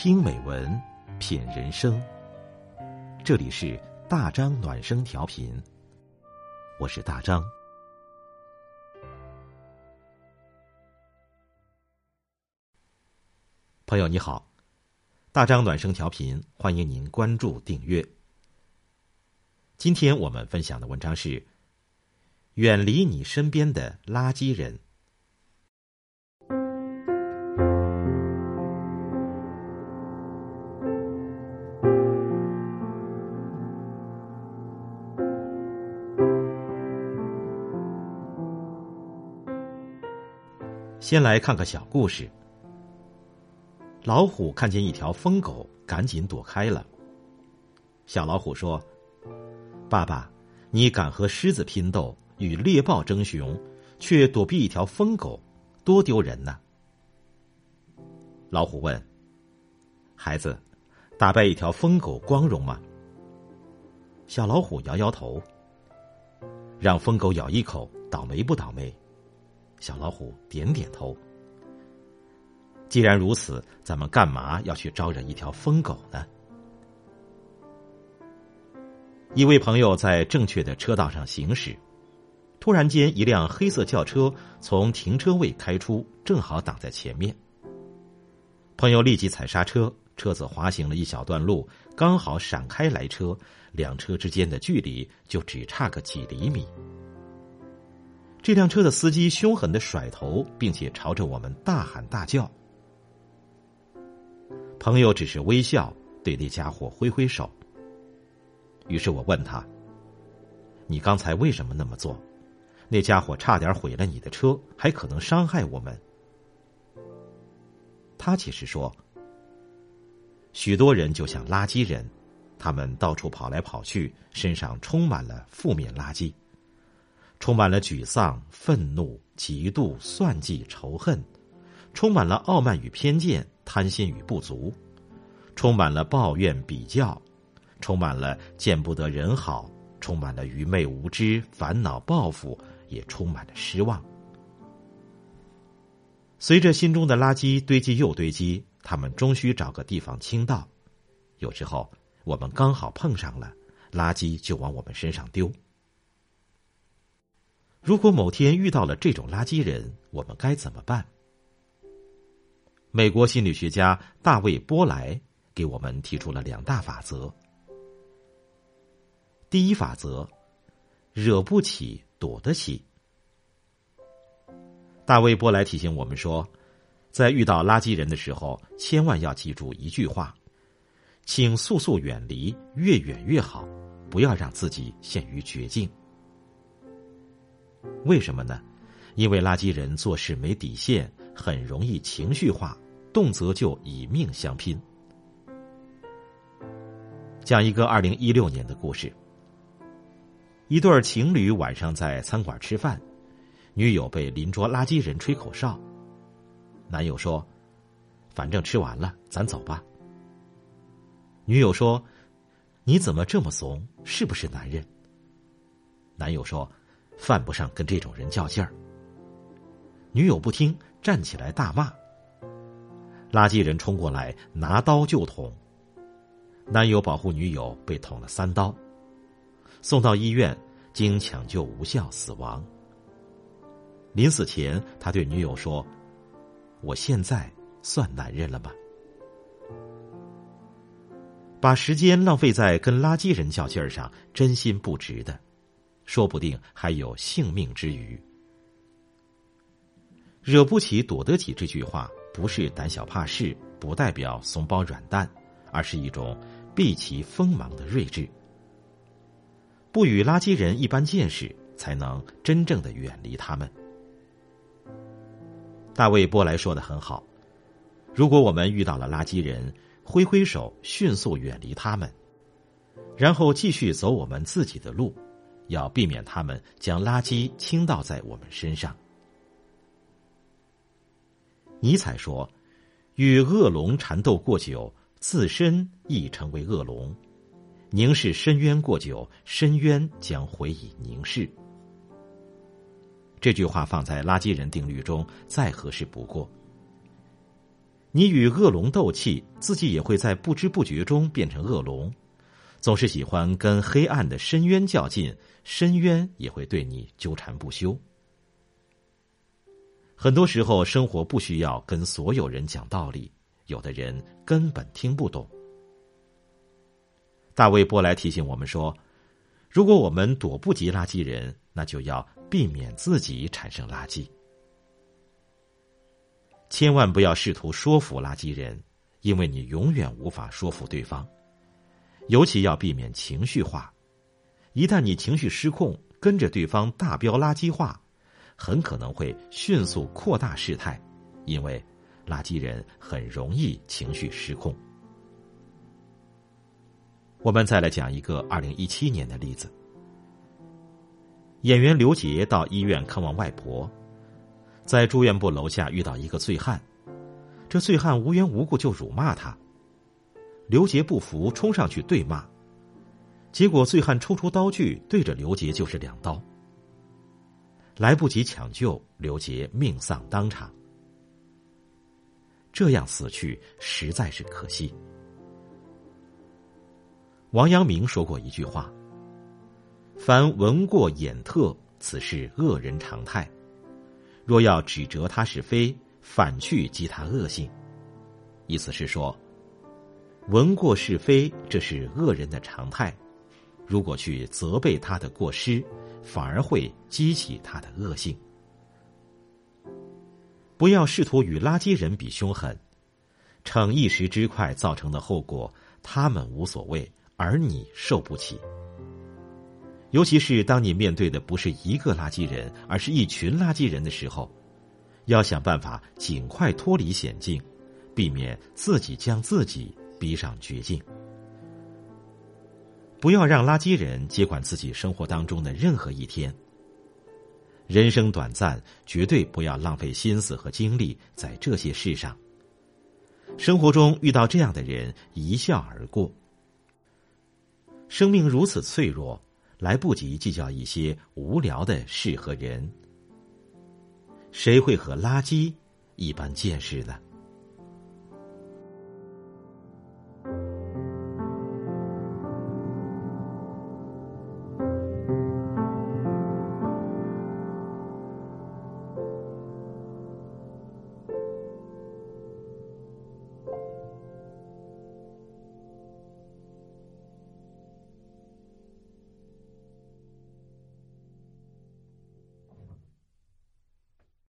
听美文，品人生。这里是大张暖声调频，我是大张。朋友你好，大张暖声调频，欢迎您关注订阅。今天我们分享的文章是：远离你身边的垃圾人。先来看个小故事。老虎看见一条疯狗，赶紧躲开了。小老虎说：“爸爸，你敢和狮子拼斗，与猎豹争雄，却躲避一条疯狗，多丢人呐！”老虎问：“孩子，打败一条疯狗光荣吗？”小老虎摇摇头：“让疯狗咬一口，倒霉不倒霉？”小老虎点点头。既然如此，咱们干嘛要去招惹一条疯狗呢？一位朋友在正确的车道上行驶，突然间，一辆黑色轿车从停车位开出，正好挡在前面。朋友立即踩刹车，车子滑行了一小段路，刚好闪开来车，两车之间的距离就只差个几厘米。这辆车的司机凶狠的甩头，并且朝着我们大喊大叫。朋友只是微笑，对那家伙挥挥手。于是我问他：“你刚才为什么那么做？那家伙差点毁了你的车，还可能伤害我们。”他解释说：“许多人就像垃圾人，他们到处跑来跑去，身上充满了负面垃圾。”充满了沮丧、愤怒、嫉妒、算计、仇恨，充满了傲慢与偏见、贪心与不足，充满了抱怨、比较，充满了见不得人好，充满了愚昧无知、烦恼、报复，也充满了失望。随着心中的垃圾堆积又堆积，他们终需找个地方倾倒。有时候，我们刚好碰上了，垃圾就往我们身上丢。如果某天遇到了这种垃圾人，我们该怎么办？美国心理学家大卫·波莱给我们提出了两大法则。第一法则：惹不起，躲得起。大卫·波莱提醒我们说，在遇到垃圾人的时候，千万要记住一句话：请速速远离，越远越好，不要让自己陷于绝境。为什么呢？因为垃圾人做事没底线，很容易情绪化，动辄就以命相拼。讲一个二零一六年的故事：一对情侣晚上在餐馆吃饭，女友被邻桌垃圾人吹口哨，男友说：“反正吃完了，咱走吧。”女友说：“你怎么这么怂？是不是男人？”男友说。犯不上跟这种人较劲儿。女友不听，站起来大骂。垃圾人冲过来，拿刀就捅。男友保护女友，被捅了三刀，送到医院，经抢救无效死亡。临死前，他对女友说：“我现在算男人了吗？”把时间浪费在跟垃圾人较劲儿上，真心不值得。说不定还有性命之余。惹不起，躲得起。这句话不是胆小怕事，不代表怂包软蛋，而是一种避其锋芒的睿智。不与垃圾人一般见识，才能真正的远离他们。大卫·波莱说的很好：如果我们遇到了垃圾人，挥挥手，迅速远离他们，然后继续走我们自己的路。要避免他们将垃圾倾倒在我们身上。尼采说：“与恶龙缠斗过久，自身亦成为恶龙；凝视深渊过久，深渊将回以凝视。”这句话放在垃圾人定律中再合适不过。你与恶龙斗气，自己也会在不知不觉中变成恶龙。总是喜欢跟黑暗的深渊较劲，深渊也会对你纠缠不休。很多时候，生活不需要跟所有人讲道理，有的人根本听不懂。大卫·波莱提醒我们说：“如果我们躲不及垃圾人，那就要避免自己产生垃圾。千万不要试图说服垃圾人，因为你永远无法说服对方。尤其要避免情绪化，一旦你情绪失控，跟着对方大飙垃圾话。”很可能会迅速扩大事态，因为垃圾人很容易情绪失控。我们再来讲一个二零一七年的例子：演员刘杰到医院看望外婆，在住院部楼下遇到一个醉汉，这醉汉无缘无故就辱骂他，刘杰不服，冲上去对骂，结果醉汉抽出刀具对着刘杰就是两刀。来不及抢救，刘杰命丧当场。这样死去实在是可惜。王阳明说过一句话：“凡闻过眼特，此是恶人常态。若要指责他是非，反去激他恶性。”意思是说，闻过是非，这是恶人的常态。如果去责备他的过失，反而会激起他的恶性。不要试图与垃圾人比凶狠，逞一时之快造成的后果，他们无所谓，而你受不起。尤其是当你面对的不是一个垃圾人，而是一群垃圾人的时候，要想办法尽快脱离险境，避免自己将自己逼上绝境。不要让垃圾人接管自己生活当中的任何一天。人生短暂，绝对不要浪费心思和精力在这些事上。生活中遇到这样的人，一笑而过。生命如此脆弱，来不及计较一些无聊的事和人。谁会和垃圾一般见识呢？